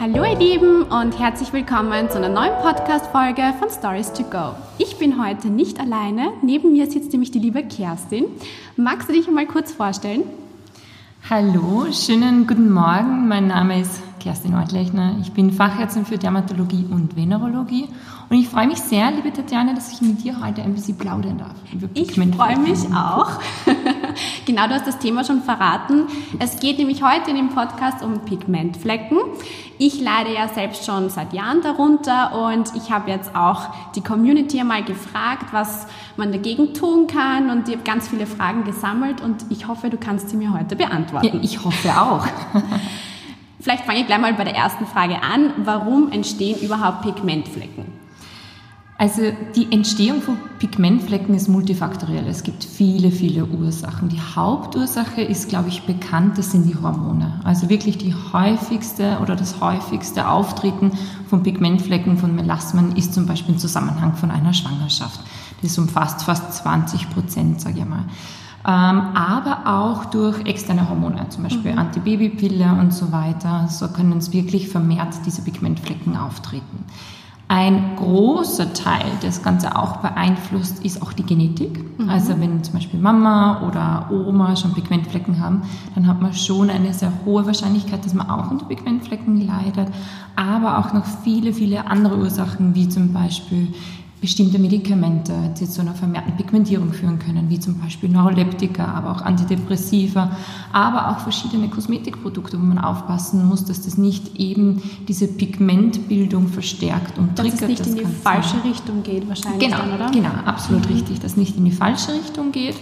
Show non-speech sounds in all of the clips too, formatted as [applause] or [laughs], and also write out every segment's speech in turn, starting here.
Hallo ihr Lieben und herzlich willkommen zu einer neuen Podcast-Folge von Stories to Go. Ich bin heute nicht alleine. Neben mir sitzt nämlich die liebe Kerstin. Magst du dich einmal kurz vorstellen? Hallo, schönen guten Morgen. Mein Name ist Kerstin Ortlechner. Ich bin Fachärztin für Dermatologie und Venerologie und ich freue mich sehr, liebe Tatjana, dass ich mit dir heute ein bisschen plaudern darf. Ich freue mich auch. [laughs] [laughs] genau, du hast das Thema schon verraten. Es geht nämlich heute in dem Podcast um Pigmentflecken. Ich leide ja selbst schon seit Jahren darunter und ich habe jetzt auch die Community einmal gefragt, was man dagegen tun kann und ich habe ganz viele Fragen gesammelt und ich hoffe, du kannst sie mir heute beantworten. Ja, ich hoffe auch. [laughs] Vielleicht fange ich gleich mal bei der ersten Frage an. Warum entstehen überhaupt Pigmentflecken? Also die Entstehung von Pigmentflecken ist multifaktoriell. Es gibt viele, viele Ursachen. Die Hauptursache ist, glaube ich, bekannt, das sind die Hormone. Also wirklich die häufigste oder das häufigste Auftreten von Pigmentflecken, von Melasmen ist zum Beispiel im Zusammenhang von einer Schwangerschaft. Das umfasst fast 20 Prozent, sage ich mal. Ähm, aber auch durch externe Hormone, zum Beispiel mhm. Antibabypille und so weiter. So können uns wirklich vermehrt diese Pigmentflecken auftreten. Ein großer Teil, das Ganze auch beeinflusst, ist auch die Genetik. Mhm. Also wenn zum Beispiel Mama oder Oma schon Pigmentflecken haben, dann hat man schon eine sehr hohe Wahrscheinlichkeit, dass man auch unter Pigmentflecken leidet. Aber auch noch viele, viele andere Ursachen, wie zum Beispiel bestimmte Medikamente, die zu einer vermehrten Pigmentierung führen können, wie zum Beispiel Neuroleptika, aber auch Antidepressiva, aber auch verschiedene Kosmetikprodukte, wo man aufpassen muss, dass das nicht eben diese Pigmentbildung verstärkt und dass triggert. Dass es nicht in die falsche sein. Richtung geht wahrscheinlich genau, dann, oder? Genau, absolut mhm. richtig, dass nicht in die falsche Richtung geht.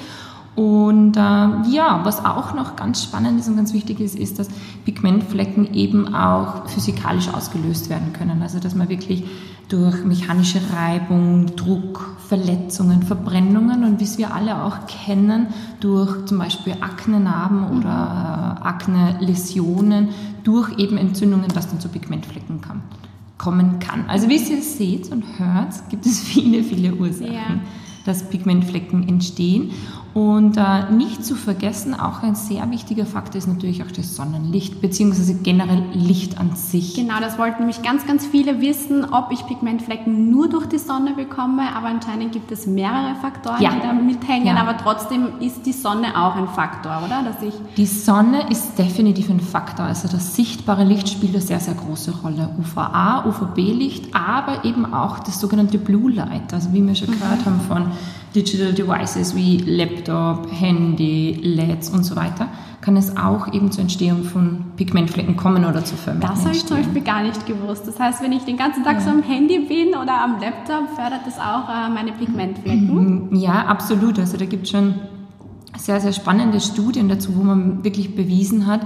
Und äh, ja, was auch noch ganz spannend ist und ganz wichtig ist, ist, dass Pigmentflecken eben auch physikalisch ausgelöst werden können. Also dass man wirklich durch mechanische Reibung, Druck, Verletzungen, Verbrennungen und wie es wir alle auch kennen, durch zum Beispiel Aknenarben mhm. oder äh, Akne-Läsionen, durch eben Entzündungen, was dann zu Pigmentflecken kann, kommen kann. Also wie ihr seht und hört, gibt es [laughs] viele, viele Ursachen. Ja dass Pigmentflecken entstehen. Und äh, nicht zu vergessen, auch ein sehr wichtiger Faktor ist natürlich auch das Sonnenlicht, beziehungsweise generell Licht an sich. Genau, das wollten nämlich ganz, ganz viele wissen, ob ich Pigmentflecken nur durch die Sonne bekomme, aber anscheinend gibt es mehrere Faktoren, ja. die da mithängen, ja. aber trotzdem ist die Sonne auch ein Faktor, oder? Dass ich die Sonne ist definitiv ein Faktor, also das sichtbare Licht spielt eine sehr, sehr große Rolle. UVA, UVB-Licht, aber eben auch das sogenannte Blue Light, also wie wir schon mhm. gehört haben von Digital Devices wie Laptop, Handy, LEDs und so weiter, kann es auch eben zur Entstehung von Pigmentflecken kommen oder zu vermehrten Das habe ich zum Beispiel gar nicht gewusst. Das heißt, wenn ich den ganzen Tag ja. so am Handy bin oder am Laptop, fördert das auch äh, meine Pigmentflecken? Mhm. Ja, absolut. Also da gibt es schon sehr, sehr spannende Studien dazu, wo man wirklich bewiesen hat,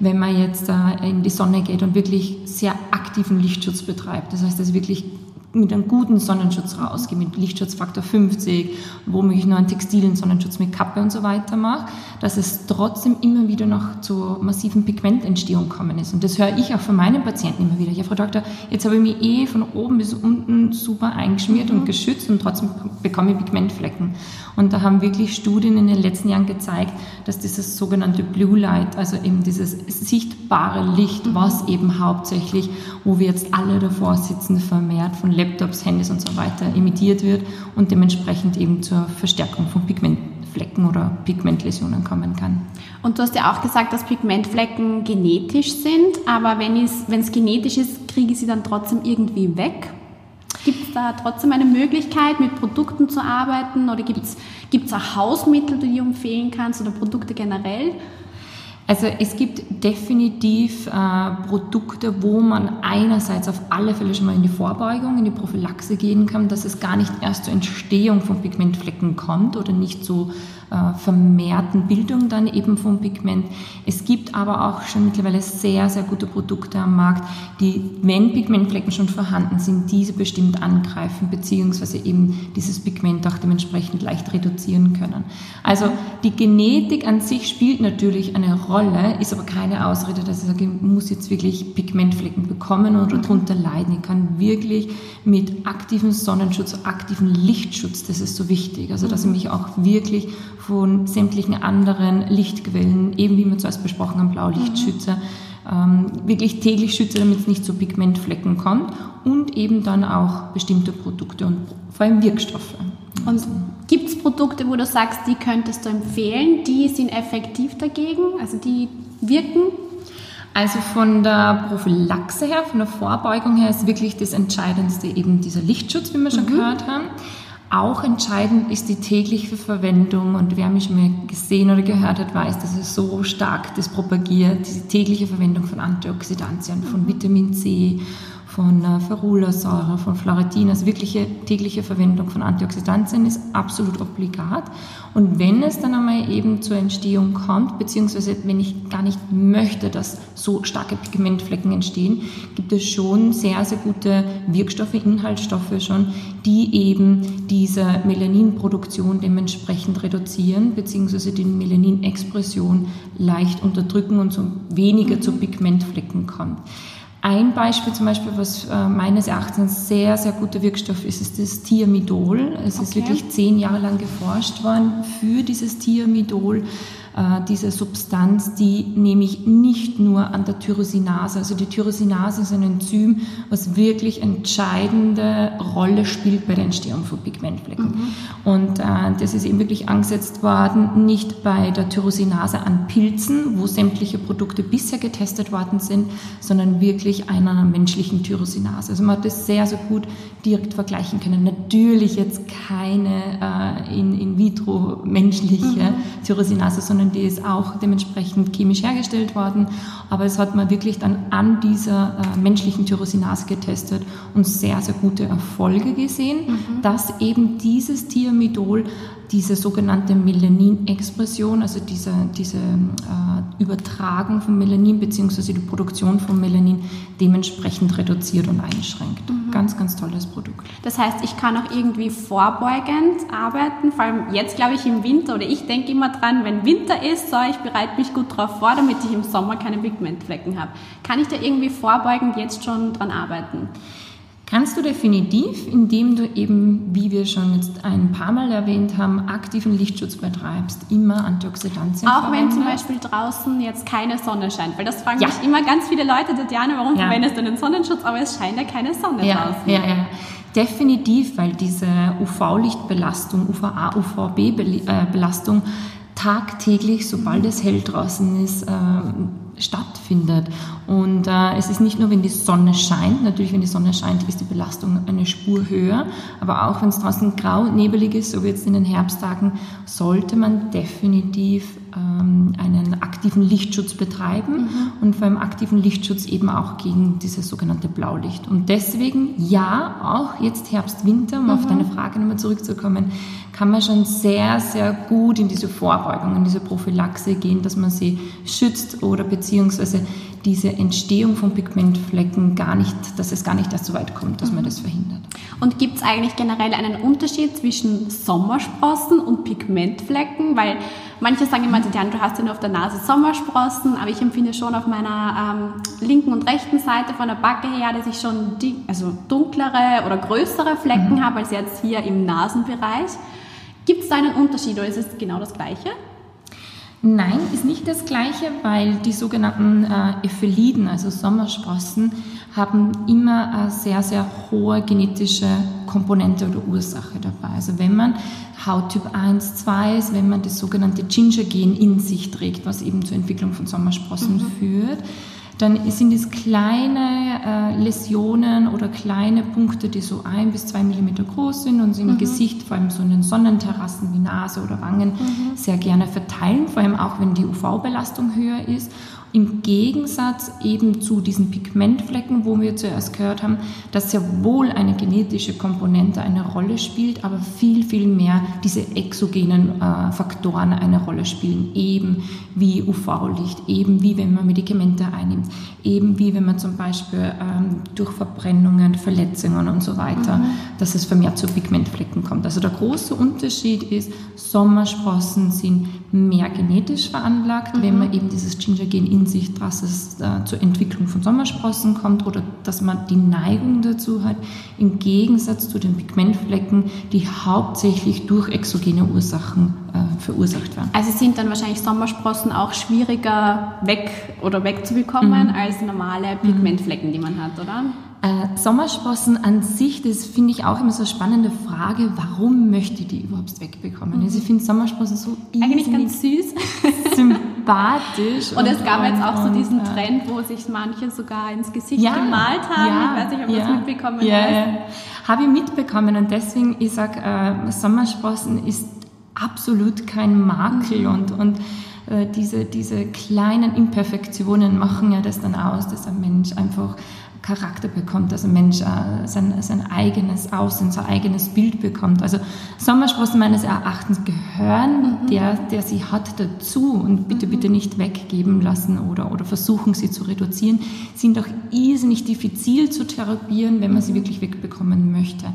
wenn man jetzt äh, in die Sonne geht und wirklich sehr aktiven Lichtschutz betreibt. Das heißt, dass wirklich mit einem guten Sonnenschutz rausgehe, mit Lichtschutzfaktor 50, womöglich nur einen textilen Sonnenschutz mit Kappe und so weiter mache, dass es trotzdem immer wieder noch zu massiven Pigmententstehung kommen ist. Und das höre ich auch von meinen Patienten immer wieder. Ja, Frau Doktor, jetzt habe ich mich eh von oben bis unten super eingeschmiert mhm. und geschützt und trotzdem bekomme ich Pigmentflecken. Und da haben wirklich Studien in den letzten Jahren gezeigt, dass dieses sogenannte Blue Light, also eben dieses sichtbare Licht, mhm. was eben hauptsächlich, wo wir jetzt alle davor sitzen, vermehrt von Laptops, Handys und so weiter emittiert wird und dementsprechend eben zur Verstärkung von Pigmentflecken oder Pigmentläsionen kommen kann. Und du hast ja auch gesagt, dass Pigmentflecken genetisch sind, aber wenn es genetisch ist, kriege ich sie dann trotzdem irgendwie weg? Gibt es da trotzdem eine Möglichkeit, mit Produkten zu arbeiten oder gibt es auch Hausmittel, die du empfehlen kannst oder Produkte generell? Also es gibt definitiv äh, Produkte, wo man einerseits auf alle Fälle schon mal in die Vorbeugung, in die Prophylaxe gehen kann, dass es gar nicht erst zur Entstehung von Pigmentflecken kommt oder nicht so äh, vermehrten Bildung dann eben vom Pigment. Es gibt aber auch schon mittlerweile sehr, sehr gute Produkte am Markt, die, wenn Pigmentflecken schon vorhanden sind, diese bestimmt angreifen, beziehungsweise eben dieses Pigment auch dementsprechend leicht reduzieren können. Also die Genetik an sich spielt natürlich eine Rolle, ist aber keine Ausrede, dass ich sage, ich muss jetzt wirklich Pigmentflecken bekommen oder darunter leiden. Ich kann wirklich mit aktivem Sonnenschutz, aktivem Lichtschutz, das ist so wichtig, also dass ich mich auch wirklich von sämtlichen anderen Lichtquellen, eben wie wir zuerst besprochen haben, Blaulichtschützer, mhm. ähm, wirklich täglich schütze, damit es nicht zu Pigmentflecken kommt und eben dann auch bestimmte Produkte und vor allem Wirkstoffe. Und gibt es Produkte, wo du sagst, die könntest du empfehlen, die sind effektiv dagegen, also die wirken? Also von der Prophylaxe her, von der Vorbeugung her ist wirklich das Entscheidendste eben dieser Lichtschutz, wie wir schon mhm. gehört haben. Auch entscheidend ist die tägliche Verwendung und wer mich mal gesehen oder gehört hat, weiß, dass es so stark das propagiert, diese tägliche Verwendung von Antioxidantien, von Vitamin C von äh, Ferulasäure, von Fluoridin, also wirkliche tägliche Verwendung von Antioxidantien ist absolut obligat. Und wenn es dann einmal eben zur Entstehung kommt, beziehungsweise wenn ich gar nicht möchte, dass so starke Pigmentflecken entstehen, gibt es schon sehr, sehr gute Wirkstoffe, Inhaltsstoffe schon, die eben diese Melaninproduktion dementsprechend reduzieren, beziehungsweise die Melaninexpression leicht unterdrücken und so weniger zu Pigmentflecken kommt. Ein Beispiel zum Beispiel, was äh, meines Erachtens sehr, sehr guter Wirkstoff ist, ist das Thiamidol. Es okay. ist wirklich zehn Jahre lang geforscht worden für dieses Thiamidol äh, diese Substanz, die nehme ich nicht nur an der Tyrosinase. Also die Tyrosinase ist ein Enzym, was wirklich entscheidende Rolle spielt bei der Entstehung von Pigmentflecken. Mhm. Und äh, das ist eben wirklich angesetzt worden, nicht bei der Tyrosinase an Pilzen, wo sämtliche Produkte bisher getestet worden sind, sondern wirklich einer menschlichen Tyrosinase. Also man hat das sehr, sehr gut direkt vergleichen können. Natürlich jetzt keine äh, in, in vitro menschliche mhm. Tyrosinase, sondern sondern die ist auch dementsprechend chemisch hergestellt worden. Aber es hat man wirklich dann an dieser äh, menschlichen Tyrosinase getestet und sehr, sehr gute Erfolge gesehen, mhm. dass eben dieses Thiamidol diese sogenannte Melaninexpression, also diese, diese äh, Übertragung von Melanin bzw. die Produktion von Melanin dementsprechend reduziert und einschränkt. Mhm. Ganz, ganz tolles Produkt. Das heißt, ich kann auch irgendwie vorbeugend arbeiten, vor allem jetzt glaube ich im Winter oder ich denke immer dran, wenn Winter ist, so ich bereite mich gut darauf vor, damit ich im Sommer keine Pigmentflecken habe. Kann ich da irgendwie vorbeugend jetzt schon dran arbeiten? Kannst du definitiv, indem du eben, wie wir schon jetzt ein paar Mal erwähnt haben, aktiven Lichtschutz betreibst, immer Antioxidantien Auch wenn zum Beispiel draußen jetzt keine Sonne scheint, weil das fragen ja. mich immer ganz viele Leute, Tatjana, warum ja. verwendest du einen Sonnenschutz, aber es scheint ja keine Sonne ja, draußen. Ja, ja. Definitiv, weil diese UV-Lichtbelastung, UVA, UVB-Belastung tagtäglich, sobald es hell draußen ist, äh, stattfindet. Und äh, es ist nicht nur, wenn die Sonne scheint, natürlich, wenn die Sonne scheint, ist die Belastung eine Spur höher, aber auch wenn es draußen grau, nebelig ist, so wie jetzt in den Herbsttagen, sollte man definitiv ähm, einen aktiven Lichtschutz betreiben mhm. und vor allem aktiven Lichtschutz eben auch gegen dieses sogenannte Blaulicht. Und deswegen, ja, auch jetzt Herbst, Winter, um mhm. auf deine Frage nochmal zurückzukommen, kann man schon sehr, sehr gut in diese Vorbeugung, in diese Prophylaxe gehen, dass man sie schützt oder beziehungsweise diese Entstehung von Pigmentflecken gar nicht, dass es gar nicht erst so weit kommt, dass man das verhindert. Und gibt es eigentlich generell einen Unterschied zwischen Sommersprossen und Pigmentflecken? Weil manche sagen immer, Diane, du hast ja nur auf der Nase Sommersprossen, aber ich empfinde schon auf meiner ähm, linken und rechten Seite von der Backe her, dass ich schon die, also dunklere oder größere Flecken mhm. habe als jetzt hier im Nasenbereich. Gibt es da einen Unterschied oder ist es genau das Gleiche? Nein, ist nicht das gleiche, weil die sogenannten äh, Epheliden, also Sommersprossen, haben immer eine sehr, sehr hohe genetische Komponente oder Ursache dabei. Also wenn man Hauttyp 1, 2 ist, wenn man das sogenannte Ginger-Gen in sich trägt, was eben zur Entwicklung von Sommersprossen mhm. führt, dann sind es kleine äh, Läsionen oder kleine Punkte, die so ein bis zwei Millimeter groß sind und im mhm. Gesicht, vor allem so in den Sonnenterrassen wie Nase oder Wangen, mhm. sehr gerne verteilen, vor allem auch wenn die UV-Belastung höher ist. Im Gegensatz eben zu diesen Pigmentflecken, wo wir zuerst gehört haben, dass sehr wohl eine genetische Komponente eine Rolle spielt, aber viel, viel mehr diese exogenen äh, Faktoren eine Rolle spielen, eben wie UV-Licht, eben wie wenn man Medikamente einnimmt, eben wie wenn man zum Beispiel ähm, durch Verbrennungen, Verletzungen und so weiter, mhm. dass es vermehrt zu Pigmentflecken kommt. Also der große Unterschied ist, Sommersprossen sind mehr genetisch veranlagt, mhm. wenn man eben dieses Ginger-Gen in sich, dass es äh, zur Entwicklung von Sommersprossen kommt oder dass man die Neigung dazu hat, im Gegensatz zu den Pigmentflecken, die hauptsächlich durch exogene Ursachen äh, verursacht werden. Also sind dann wahrscheinlich Sommersprossen auch schwieriger weg oder wegzubekommen mhm. als normale Pigmentflecken, die man hat, oder? Äh, Sommersprossen an sich, das finde ich auch immer so eine spannende Frage, warum möchte ich die überhaupt wegbekommen? Mhm. Also ich finde Sommersprossen so Eigentlich ganz süß. [laughs] sympathisch. und, und es gab und, jetzt auch so diesen Trend, wo sich manche sogar ins Gesicht ja, gemalt haben. Ja, ich weiß nicht, ob ja, das mitbekommen ja, hast. Ja. Habe ich mitbekommen und deswegen, ich sage, äh, Sommersprossen ist absolut kein Makel mhm. und, und äh, diese, diese kleinen Imperfektionen machen ja das dann aus, dass ein Mensch einfach Charakter bekommt, dass ein Mensch äh, sein, sein eigenes Aussehen, sein eigenes Bild bekommt. Also Sommersprossen meines Erachtens gehören, mhm. der, der sie hat, dazu und bitte, mhm. bitte nicht weggeben lassen oder, oder versuchen, sie zu reduzieren, sind auch irrsinnig diffizil zu therapieren, wenn man sie wirklich wegbekommen möchte.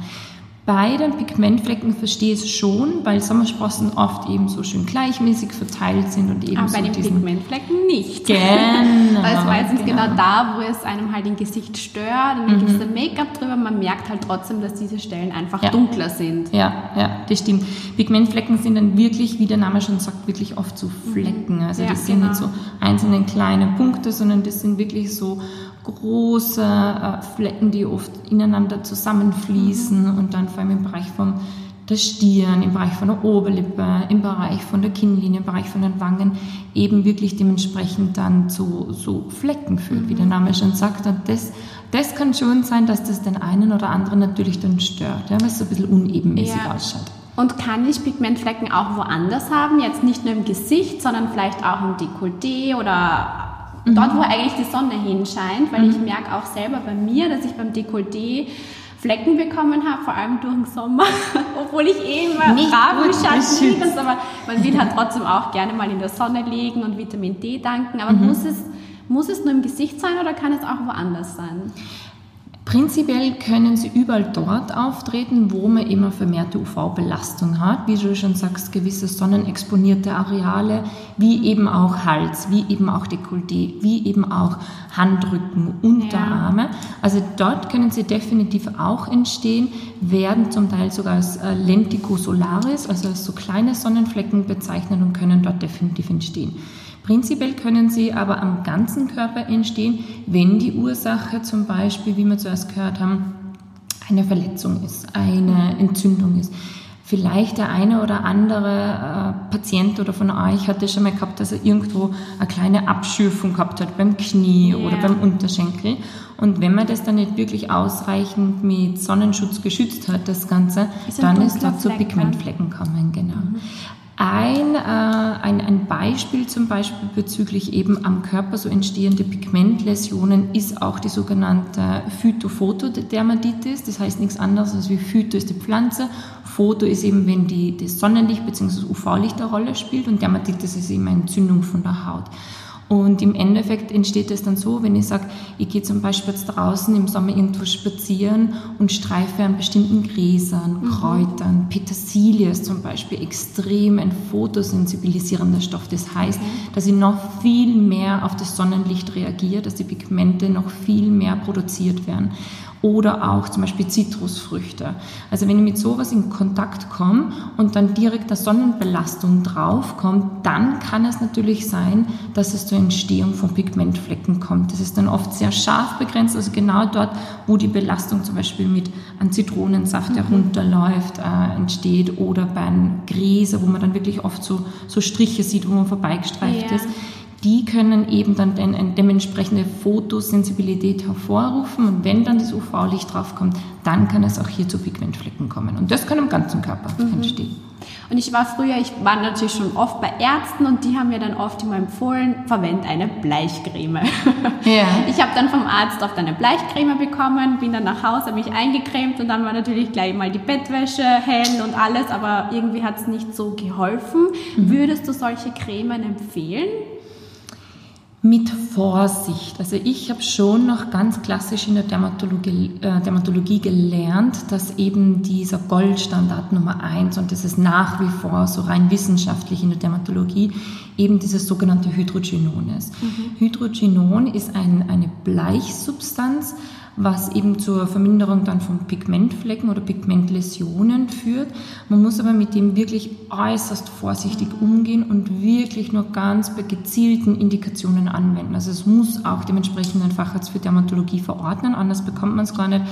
Bei den Pigmentflecken verstehe ich es schon, weil Sommersprossen oft eben so schön gleichmäßig verteilt sind und eben Aber so bei den Pigmentflecken nicht. Genau. [laughs] Weil es meistens genau. genau da, wo es einem halt im Gesicht stört und dann mhm. gibt es ein Make-up drüber, man merkt halt trotzdem, dass diese Stellen einfach ja. dunkler sind. Ja, ja, das stimmt. Pigmentflecken sind dann wirklich, wie der Name schon sagt, wirklich oft so Flecken. Also ja, das sind genau. nicht so einzelne kleine Punkte, sondern das sind wirklich so große äh, Flecken, die oft ineinander zusammenfließen und dann vor allem im Bereich von der Stirn, im Bereich von der Oberlippe, im Bereich von der Kinnlinie, im Bereich von den Wangen eben wirklich dementsprechend dann zu so Flecken führt, mhm. wie der mhm. Name schon sagt. Und das, das kann schon sein, dass das den einen oder anderen natürlich dann stört, ja, weil es so ein bisschen unebenmäßig ja. ausschaut. Und kann ich Pigmentflecken auch woanders haben? Jetzt nicht nur im Gesicht, sondern vielleicht auch im Dekolleté oder Mhm. Dort, wo eigentlich die Sonne hinscheint, weil mhm. ich merke auch selber bei mir, dass ich beim Dekolleté Flecken bekommen habe, vor allem durch den Sommer, [laughs] obwohl ich eh immer brav im Schatten liege, aber man will halt trotzdem auch gerne mal in der Sonne liegen und Vitamin D danken. Aber mhm. muss, es, muss es nur im Gesicht sein oder kann es auch woanders sein? Prinzipiell können sie überall dort auftreten, wo man immer vermehrte UV-Belastung hat, wie du schon sagst, gewisse sonnenexponierte Areale, wie eben auch Hals, wie eben auch Dekolleté, wie eben auch Handrücken, Unterarme. Ja. Also dort können sie definitiv auch entstehen, werden zum Teil sogar als äh, Lentigo solaris, also als so kleine Sonnenflecken bezeichnet und können dort definitiv entstehen. Prinzipiell können sie aber am ganzen Körper entstehen, wenn die Ursache zum Beispiel, wie wir zuerst gehört haben, eine Verletzung ist, eine Entzündung ist. Vielleicht der eine oder andere äh, Patient oder von euch hat das schon mal gehabt, dass er irgendwo eine kleine Abschürfung gehabt hat beim Knie yeah. oder beim Unterschenkel. Und wenn man das dann nicht wirklich ausreichend mit Sonnenschutz geschützt hat, das Ganze, ist dann ist da zu Pigmentflecken kommen, genau. Mhm. Ein, äh, ein, ein Beispiel zum Beispiel bezüglich eben am Körper so entstehende Pigmentläsionen ist auch die sogenannte Phytophotodermatitis. Das heißt nichts anderes als wie Phyto ist die Pflanze, Photo ist eben, wenn die, das Sonnenlicht bzw. UV-Licht eine Rolle spielt und Dermatitis ist eben eine Entzündung von der Haut. Und im Endeffekt entsteht es dann so, wenn ich sage, ich gehe zum Beispiel jetzt draußen im Sommer irgendwo spazieren und streife an bestimmten Gräsern, mhm. Kräutern, Petersilie ist zum Beispiel extrem ein fotosensibilisierender Stoff. Das heißt, mhm. dass ich noch viel mehr auf das Sonnenlicht reagiere, dass die Pigmente noch viel mehr produziert werden oder auch zum Beispiel Zitrusfrüchte. Also wenn ich mit sowas in Kontakt komme und dann direkt der Sonnenbelastung draufkommt, dann kann es natürlich sein, dass es zur Entstehung von Pigmentflecken kommt. Das ist dann oft sehr scharf begrenzt, also genau dort, wo die Belastung zum Beispiel mit einem Zitronensaft, der mhm. runterläuft, äh, entsteht oder beim Gräser, wo man dann wirklich oft so, so Striche sieht, wo man vorbeigestreift ja. ist die können eben dann eine dementsprechende Fotosensibilität hervorrufen und wenn dann das UV-Licht draufkommt, dann kann es auch hier zu Pigmentflecken kommen und das kann am ganzen Körper mhm. entstehen. Und ich war früher, ich war natürlich schon oft bei Ärzten und die haben mir dann oft immer empfohlen, verwende eine Bleichcreme. Ja. [laughs] Ich habe dann vom Arzt oft eine Bleichcreme bekommen, bin dann nach Hause, mich eingecremt und dann war natürlich gleich mal die Bettwäsche hell und alles, aber irgendwie hat es nicht so geholfen. Mhm. Würdest du solche Cremen empfehlen? Mit Vorsicht. Also ich habe schon noch ganz klassisch in der Dermatologie, äh, Dermatologie gelernt, dass eben dieser Goldstandard Nummer eins und das ist nach wie vor so rein wissenschaftlich in der Dermatologie eben dieses sogenannte Hydrogenon ist. Mhm. Hydrogenon ist ein, eine Bleichsubstanz, was eben zur Verminderung dann von Pigmentflecken oder Pigmentläsionen führt. Man muss aber mit dem wirklich äußerst vorsichtig umgehen und wirklich nur ganz bei gezielten Indikationen anwenden. Also es muss auch dementsprechend ein Facharzt für Dermatologie verordnen, anders bekommt man es gar nicht.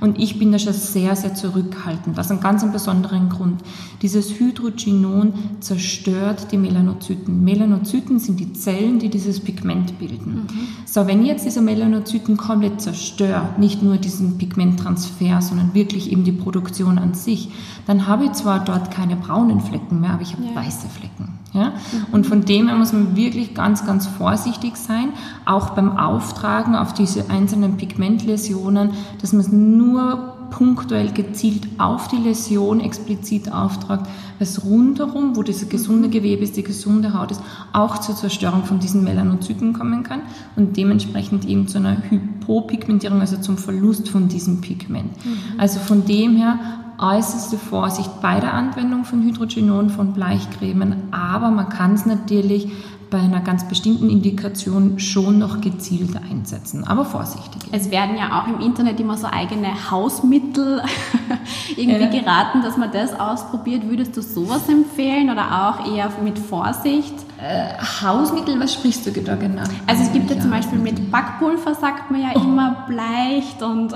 Und ich bin da schon sehr, sehr zurückhaltend. Das ist ein ganz besonderen Grund. Dieses Hydrogenon zerstört die Melanozyten. Melanozyten sind die Zellen, die dieses Pigment bilden. Mhm. So, wenn ich jetzt diese Melanozyten komplett zerstöre, nicht nur diesen Pigmenttransfer, sondern wirklich eben die Produktion an sich, dann habe ich zwar dort keine braunen Flecken mehr, aber ich habe ja. weiße Flecken. Ja? Und von dem her muss man wirklich ganz, ganz vorsichtig sein, auch beim Auftragen auf diese einzelnen Pigmentläsionen, dass man es nur punktuell gezielt auf die Läsion explizit auftragt, was rundherum, wo das gesunde Gewebe ist, die gesunde Haut ist, auch zur Zerstörung von diesen Melanozyten kommen kann und dementsprechend eben zu einer Hypopigmentierung, also zum Verlust von diesem Pigment. Mhm. Also von dem her äußerste Vorsicht bei der Anwendung von Hydrogenon, von Bleichcremen, aber man kann es natürlich bei einer ganz bestimmten Indikation schon noch gezielt einsetzen, aber vorsichtig. Es werden ja auch im Internet immer so eigene Hausmittel [laughs] irgendwie ja. geraten, dass man das ausprobiert. Würdest du sowas empfehlen oder auch eher mit Vorsicht? Äh, Hausmittel, was sprichst du da genau? Also es gibt ja zum Beispiel mit Backpulver, sagt man ja oh. immer, bleicht und...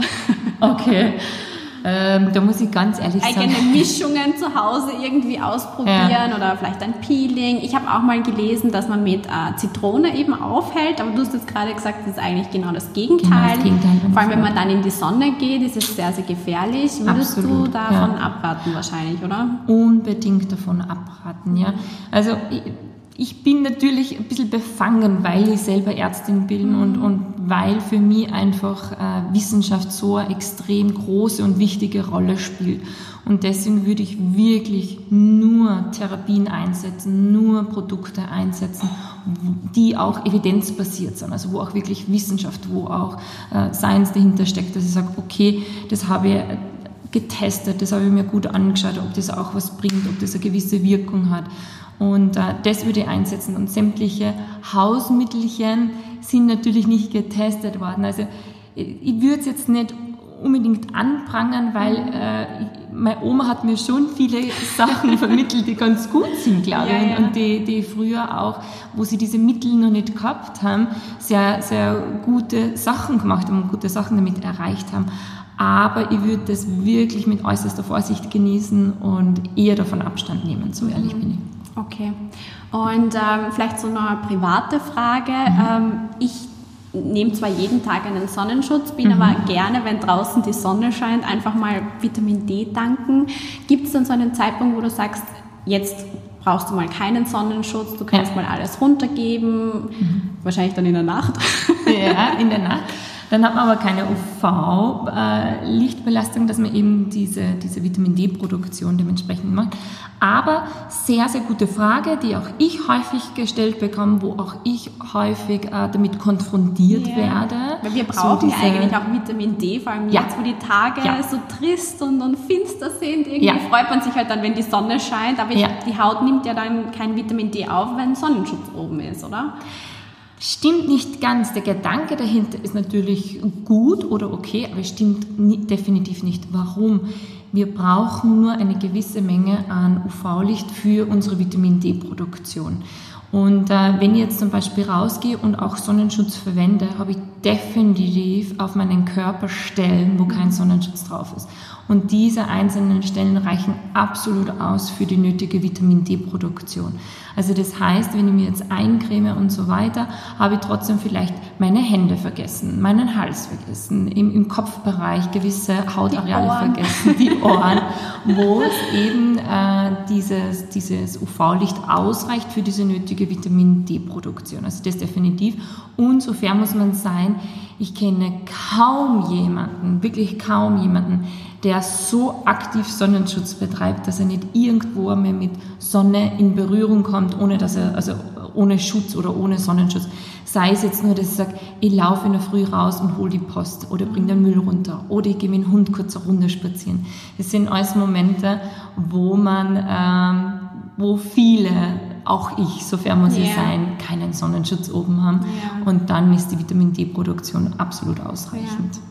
okay. [laughs] Ähm, da muss ich ganz ehrlich Eigene sagen. Eigene Mischungen zu Hause irgendwie ausprobieren ja. oder vielleicht ein Peeling. Ich habe auch mal gelesen, dass man mit äh, Zitrone eben aufhält, aber du hast jetzt gerade gesagt, das ist eigentlich genau das Gegenteil. Genau das Gegenteil Vor allem, wenn man dann in die Sonne geht, ist es sehr, sehr gefährlich. Würdest Absolut, du davon ja. abraten wahrscheinlich, oder? Unbedingt davon abraten, ja. Also ich bin natürlich ein bisschen befangen, weil ich selber Ärztin bin und, mhm. und weil für mich einfach äh, Wissenschaft so eine extrem große und wichtige Rolle spielt. Und deswegen würde ich wirklich nur Therapien einsetzen, nur Produkte einsetzen, die auch evidenzbasiert sind, also wo auch wirklich Wissenschaft, wo auch äh, Science dahinter steckt, dass ich sage, okay, das habe ich getestet, das habe ich mir gut angeschaut, ob das auch was bringt, ob das eine gewisse Wirkung hat. Und äh, das würde ich einsetzen. Und sämtliche Hausmittelchen sind natürlich nicht getestet worden. Also ich würde es jetzt nicht unbedingt anprangern, weil äh, meine Oma hat mir schon viele [laughs] Sachen vermittelt, die ganz gut sind, glaube ich, ja, ja. und die, die früher auch, wo sie diese Mittel noch nicht gehabt haben, sehr, sehr gute Sachen gemacht haben und gute Sachen damit erreicht haben. Aber ich würde das wirklich mit äußerster Vorsicht genießen und eher davon Abstand nehmen, so ehrlich bin ich. Okay. Und ähm, vielleicht so eine private Frage. Mhm. Ähm, ich nehme zwar jeden Tag einen Sonnenschutz, bin mhm. aber gerne, wenn draußen die Sonne scheint, einfach mal Vitamin D tanken. Gibt es dann so einen Zeitpunkt, wo du sagst, jetzt brauchst du mal keinen Sonnenschutz, du kannst ja. mal alles runtergeben, mhm. wahrscheinlich dann in der Nacht. Ja, in der [laughs] Nacht. Dann hat man aber keine UV-Lichtbelastung, dass man eben diese, diese Vitamin D-Produktion dementsprechend macht. Aber sehr, sehr gute Frage, die auch ich häufig gestellt bekomme, wo auch ich häufig äh, damit konfrontiert yeah. werde. Weil wir brauchen so diese, ja eigentlich auch Vitamin D, vor allem ja. jetzt, wo die Tage ja. so trist und, und finster sind. Irgendwie ja. freut man sich halt dann, wenn die Sonne scheint, aber ich, die Haut nimmt ja dann kein Vitamin D auf, wenn Sonnenschutz oben ist, oder? Stimmt nicht ganz. Der Gedanke dahinter ist natürlich gut oder okay, aber stimmt definitiv nicht. Warum? Wir brauchen nur eine gewisse Menge an UV-Licht für unsere Vitamin D-Produktion. Und äh, wenn ich jetzt zum Beispiel rausgehe und auch Sonnenschutz verwende, habe ich definitiv auf meinen Körper Stellen, wo kein Sonnenschutz drauf ist. Und diese einzelnen Stellen reichen absolut aus für die nötige Vitamin D-Produktion. Also das heißt, wenn ich mir jetzt eincreme und so weiter, habe ich trotzdem vielleicht meine Hände vergessen, meinen Hals vergessen, im, im Kopfbereich gewisse Hautareale vergessen, die Ohren, wo es eben äh, dieses, dieses UV-Licht ausreicht für diese nötige Vitamin D-Produktion. Also das definitiv. Und sofern muss man sein, ich kenne kaum jemanden, wirklich kaum jemanden, der so aktiv Sonnenschutz betreibt, dass er nicht irgendwo mehr mit Sonne in Berührung kommt, ohne dass er, also ohne Schutz oder ohne Sonnenschutz. Sei es jetzt nur, dass ich sage, ich laufe in der Früh raus und hole die Post oder bringe den Müll runter oder ich gehe mit dem Hund kurz eine Runde spazieren. Das sind alles Momente, wo man, ähm, wo viele auch ich, sofern muss yeah. ich sein, keinen Sonnenschutz oben haben. Yeah. Und dann ist die Vitamin D-Produktion absolut ausreichend. Ja.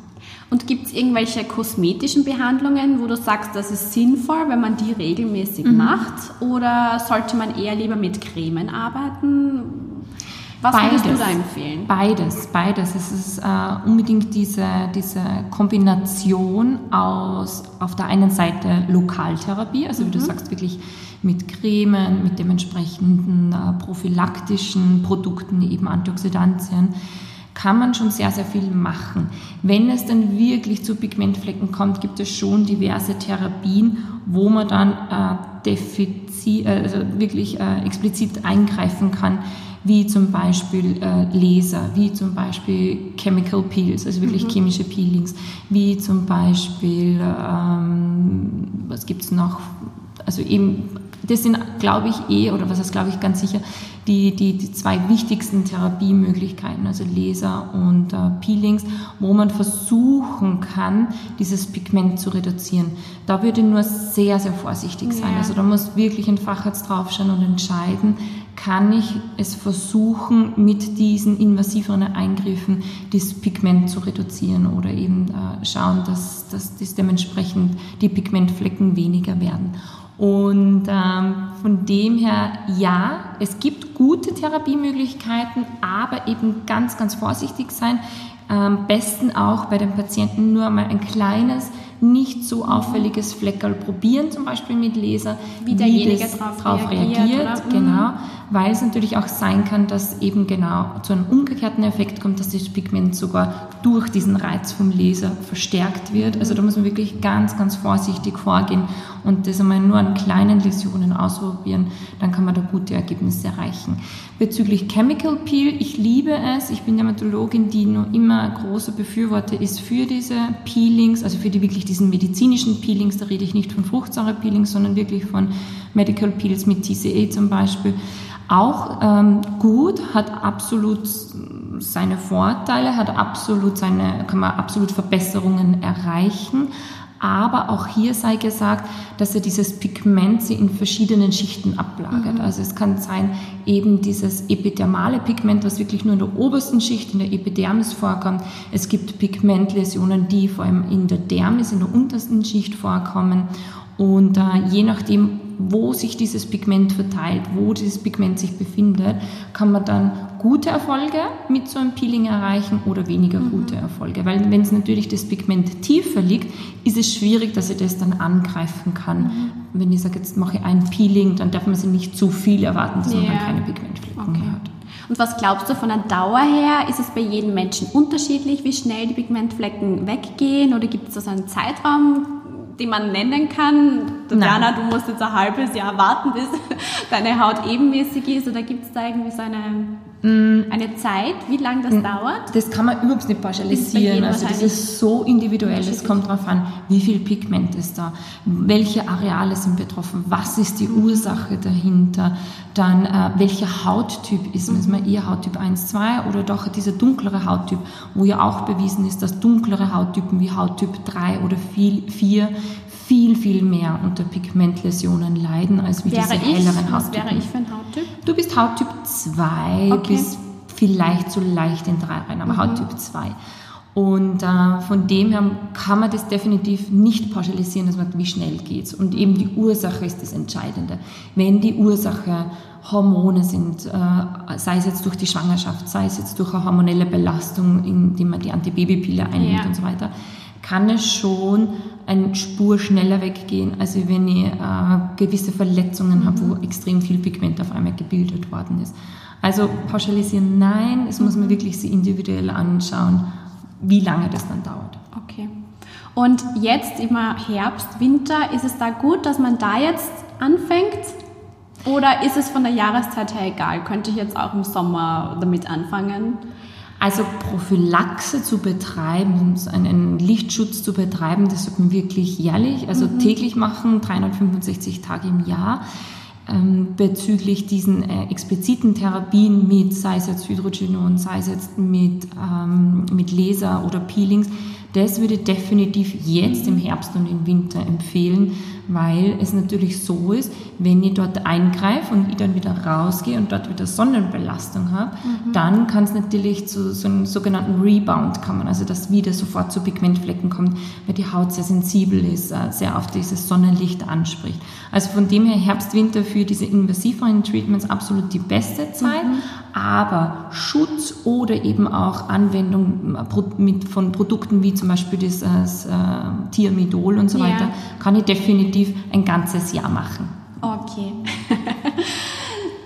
Und gibt es irgendwelche kosmetischen Behandlungen, wo du sagst, das ist sinnvoll, wenn man die regelmäßig mhm. macht? Oder sollte man eher lieber mit Cremen arbeiten? Was beides, würdest du da empfehlen? Beides, beides. Es ist äh, unbedingt diese, diese Kombination aus auf der einen Seite Lokaltherapie, also wie du mhm. sagst, wirklich mit Cremen, mit dementsprechenden äh, prophylaktischen Produkten, eben Antioxidantien kann man schon sehr, sehr viel machen. Wenn es dann wirklich zu Pigmentflecken kommt, gibt es schon diverse Therapien, wo man dann äh, defizit, äh, also wirklich äh, explizit eingreifen kann, wie zum Beispiel äh, Laser, wie zum Beispiel Chemical Peels, also wirklich mhm. chemische Peelings, wie zum Beispiel, ähm, was gibt es noch, also eben das sind, glaube ich, eh, oder was heißt, glaube ich, ganz sicher, die, die, die zwei wichtigsten Therapiemöglichkeiten, also Laser und äh, Peelings, wo man versuchen kann, dieses Pigment zu reduzieren. Da würde nur sehr, sehr vorsichtig sein. Ja. Also da muss wirklich ein Facharzt draufschauen und entscheiden, kann ich es versuchen, mit diesen invasiveren Eingriffen das Pigment zu reduzieren oder eben äh, schauen, dass, dass, dass dementsprechend die Pigmentflecken weniger werden. Und ähm, von dem her, ja, es gibt gute Therapiemöglichkeiten, aber eben ganz, ganz vorsichtig sein. Am besten auch bei den Patienten nur mal ein kleines nicht so auffälliges Fleckerl probieren, zum Beispiel mit Laser, wie, wie derjenige drauf, drauf reagiert, reagiert genau, weil es natürlich auch sein kann, dass eben genau zu einem umgekehrten Effekt kommt, dass das Pigment sogar durch diesen Reiz vom Laser verstärkt wird. Also da muss man wirklich ganz, ganz vorsichtig vorgehen und das einmal nur an kleinen Läsionen ausprobieren, dann kann man da gute Ergebnisse erreichen. Bezüglich Chemical Peel, ich liebe es, ich bin Dermatologin, die nur immer großer Befürworter ist für diese Peelings, also für die wirklich diesen medizinischen Peelings, da rede ich nicht von Fruchtsäure-Peelings, sondern wirklich von Medical Peels mit TCA zum Beispiel. Auch ähm, gut, hat absolut seine Vorteile, hat absolut seine, kann man absolut Verbesserungen erreichen. Aber auch hier sei gesagt, dass er dieses Pigment sie in verschiedenen Schichten ablagert. Mhm. Also es kann sein, eben dieses epidermale Pigment, was wirklich nur in der obersten Schicht, in der Epidermis vorkommt. Es gibt Pigmentläsionen, die vor allem in der Dermis, in der untersten Schicht vorkommen. Und äh, je nachdem, wo sich dieses Pigment verteilt, wo dieses Pigment sich befindet, kann man dann gute Erfolge mit so einem Peeling erreichen oder weniger mhm. gute Erfolge. Weil wenn es natürlich das Pigment tiefer liegt, ist es schwierig, dass ich das dann angreifen kann. Mhm. Wenn ich sage, jetzt mache ich ein Peeling, dann darf man sich nicht zu viel erwarten, dass ja. man dann keine Pigmentflecken okay. hat. Und was glaubst du von der Dauer her? Ist es bei jedem Menschen unterschiedlich, wie schnell die Pigmentflecken weggehen? Oder gibt es da so einen Zeitraum? den man nennen kann? Tatjana, du musst jetzt ein halbes Jahr warten, bis [laughs] deine Haut ebenmäßig ist. Oder gibt es da irgendwie so eine. Eine Zeit, wie lange das mm. dauert? Das kann man überhaupt nicht pauschalisieren. Also das ist so individuell. Es kommt darauf an, wie viel Pigment ist da, welche Areale sind betroffen, was ist die Ursache dahinter, dann äh, welcher Hauttyp ist man. Ist man eher Hauttyp 1, 2 oder doch dieser dunklere Hauttyp, wo ja auch bewiesen ist, dass dunklere Hauttypen wie Hauttyp 3 oder 4 viel, viel mehr unter Pigmentläsionen leiden als wie wäre diese ich? helleren Hauttypen. Was wäre ich für ein Hauttyp? Du bist Hauttyp 2 okay. bis vielleicht so leicht in 3 rein, aber mhm. Hauttyp 2. Und äh, von dem her kann man das definitiv nicht pauschalisieren, dass man wie schnell geht. Und eben die Ursache ist das Entscheidende. Wenn die Ursache Hormone sind, äh, sei es jetzt durch die Schwangerschaft, sei es jetzt durch eine hormonelle Belastung, indem man die Antibabypille einnimmt ja. und so weiter, kann es schon eine Spur schneller weggehen, als wenn ich äh, gewisse Verletzungen mhm. habe, wo extrem viel Pigment auf einmal gebildet worden ist. Also pauschalisieren nein, es muss man wirklich sich individuell anschauen wie lange das dann dauert. Okay. Und jetzt immer Herbst, Winter, ist es da gut, dass man da jetzt anfängt? Oder ist es von der Jahreszeit her egal? Könnte ich jetzt auch im Sommer damit anfangen? Also Prophylaxe zu betreiben, einen Lichtschutz zu betreiben, das sollte man wirklich jährlich, also mhm. täglich machen, 365 Tage im Jahr. ähm, bezüglich diesen äh, expliziten Therapien mit, sei es jetzt Hydrogenon, sei es jetzt mit, ähm, mit Laser oder Peelings, das würde ich definitiv jetzt im Herbst und im Winter empfehlen, weil es natürlich so ist, wenn ich dort eingreife und ich dann wieder rausgehe und dort wieder Sonnenbelastung habe, mhm. dann kann es natürlich zu so einem sogenannten Rebound kommen, also dass wieder sofort zu Pigmentflecken kommt, weil die Haut sehr sensibel ist, äh, sehr auf dieses Sonnenlicht anspricht. Also von dem her Herbst, Winter für diese invasiveren Treatments absolut die beste Zeit, mhm. Aber Schutz oder eben auch Anwendung von Produkten wie zum Beispiel das, das äh, Thiamidol und so ja. weiter, kann ich definitiv ein ganzes Jahr machen. Okay. [laughs]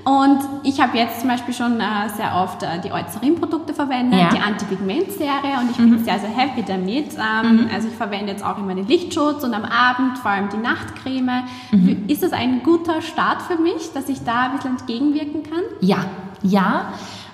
Und ich habe jetzt zum Beispiel schon äh, sehr oft äh, die Eucerin-Produkte verwendet, ja. die Anti-Pigment-Serie und ich mhm. bin sehr, sehr happy damit. Ähm, mhm. Also ich verwende jetzt auch immer den Lichtschutz und am Abend vor allem die Nachtcreme. Mhm. Ist das ein guter Start für mich, dass ich da ein bisschen entgegenwirken kann? Ja, ja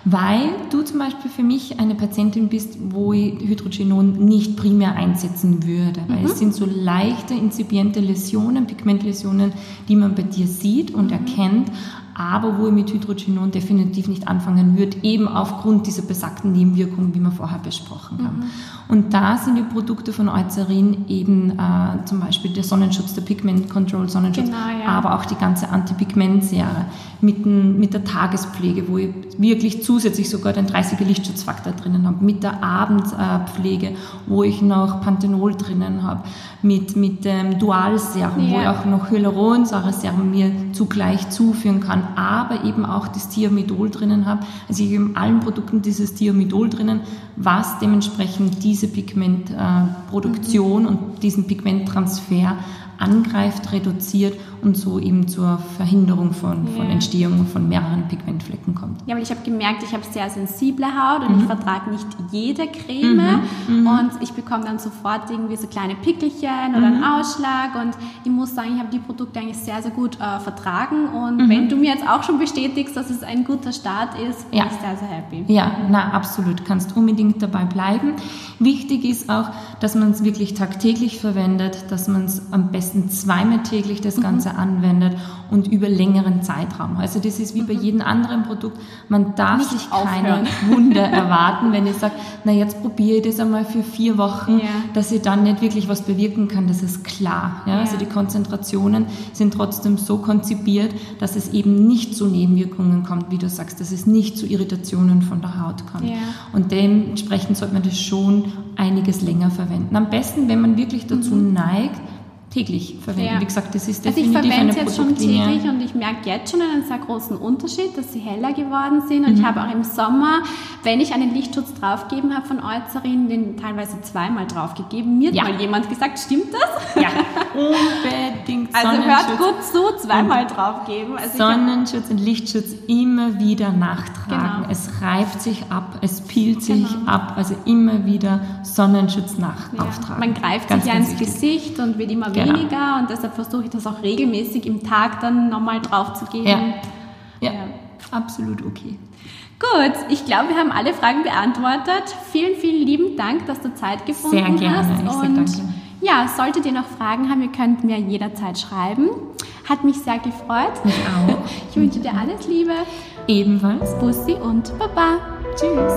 weil du zum Beispiel für mich eine Patientin bist, wo ich Hydrogenon nicht primär einsetzen würde, weil mhm. es sind so leichte, inzipiente Läsionen, Pigmentläsionen, die man bei dir sieht und mhm. erkennt, aber wo ich mit Hydrogenon definitiv nicht anfangen würde, eben aufgrund dieser besagten Nebenwirkungen, wie wir vorher besprochen haben. Mhm. Und da sind die Produkte von Eucerin eben äh, zum Beispiel der Sonnenschutz, der Pigment Control Sonnenschutz, genau, ja. aber auch die ganze Antipigment-Serie mit, mit der Tagespflege, wo ich wirklich zusätzlich sogar den 30er Lichtschutzfaktor drinnen habe, mit der Abendpflege, wo ich noch Panthenol drinnen habe, mit, mit dem Dualserum, ja. wo ich auch noch Hyaluronsäure-Serum mir zugleich zuführen kann, aber eben auch das Thiamidol drinnen habe. Also ich habe in allen Produkten dieses Thiamidol drinnen, was dementsprechend diese Pigmentproduktion mhm. und diesen Pigmenttransfer angreift, reduziert und so eben zur Verhinderung von, ja. von Entstehung von mehreren Pigmentflecken kommt. Ja, weil ich habe gemerkt, ich habe sehr sensible Haut und mhm. ich vertrage nicht jede Creme mhm. mhm. und ich bekomme dann sofort irgendwie so kleine Pickelchen oder einen mhm. Ausschlag und ich muss sagen, ich habe die Produkte eigentlich sehr, sehr gut äh, vertragen und mhm. wenn du mir jetzt auch schon bestätigst, dass es ein guter Start ist, bin ja. ich sehr, sehr happy. Ja, na absolut, kannst unbedingt dabei bleiben. Wichtig ist auch, dass man es wirklich tagtäglich verwendet, dass man es am besten zweimal täglich das Ganze Ganze anwendet und über längeren Zeitraum. Also das ist wie bei mhm. jedem anderen Produkt. Man darf Nicht sich keine [laughs] Wunder erwarten, wenn ich sage, na jetzt probiere ich das einmal für vier Wochen, ja. dass ich dann nicht wirklich was bewirken kann. Das ist klar. Ja? Ja. Also die Konzentrationen sind trotzdem so konzipiert, dass es eben nicht zu Nebenwirkungen kommt, wie du sagst, dass es nicht zu Irritationen von der Haut kommt. Und dementsprechend sollte man das schon einiges länger verwenden. Am besten, wenn man wirklich dazu mhm. neigt, täglich verwenden. Ja. Wie gesagt, das ist definitiv also ich verwende es jetzt schon täglich und ich merke jetzt schon einen sehr großen Unterschied, dass sie heller geworden sind. Und mhm. ich habe auch im Sommer, wenn ich einen Lichtschutz draufgegeben habe von Eucerin, den teilweise zweimal draufgegeben. Mir ja. hat mal jemand gesagt, stimmt das? Ja, unbedingt. [laughs] Also hört gut zu, zweimal und draufgeben. Also Sonnenschutz und Lichtschutz immer wieder nachtragen. Genau. Es reift sich ab, es pielt sich genau. ab. Also immer wieder Sonnenschutz nach ja. auftragen. Man greift ganz, sich ja ins wichtig. Gesicht und wird immer genau. weniger und deshalb versuche ich das auch regelmäßig im Tag dann nochmal drauf zu geben. Ja. ja. ja. absolut okay. Gut, ich glaube, wir haben alle Fragen beantwortet. Vielen, vielen lieben Dank, dass du Zeit gefunden Sehr gerne. hast. Ich und danke. ja, solltet ihr noch Fragen haben, ihr könnt mir jederzeit schreiben. Hat mich sehr gefreut. Mich auch. [laughs] Ich wünsche dir alles Liebe. Ebenfalls. Bussi und Baba. Tschüss.